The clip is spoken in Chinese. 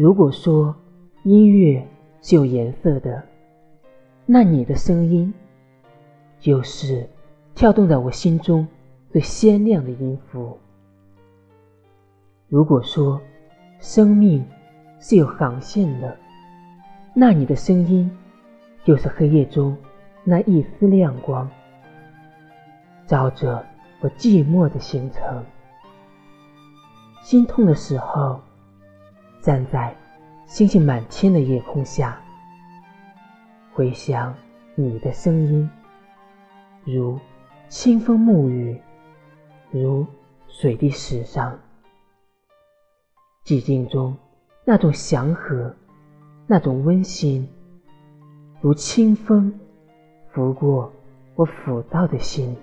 如果说音乐是有颜色的，那你的声音就是跳动在我心中最鲜亮的音符。如果说生命是有航线的，那你的声音就是黑夜中那一丝亮光，照着我寂寞的行程。心痛的时候，站在星星满天的夜空下，回想你的声音，如清风沐雨，如水滴石上。寂静中那种祥和，那种温馨，如清风拂过我浮躁的心。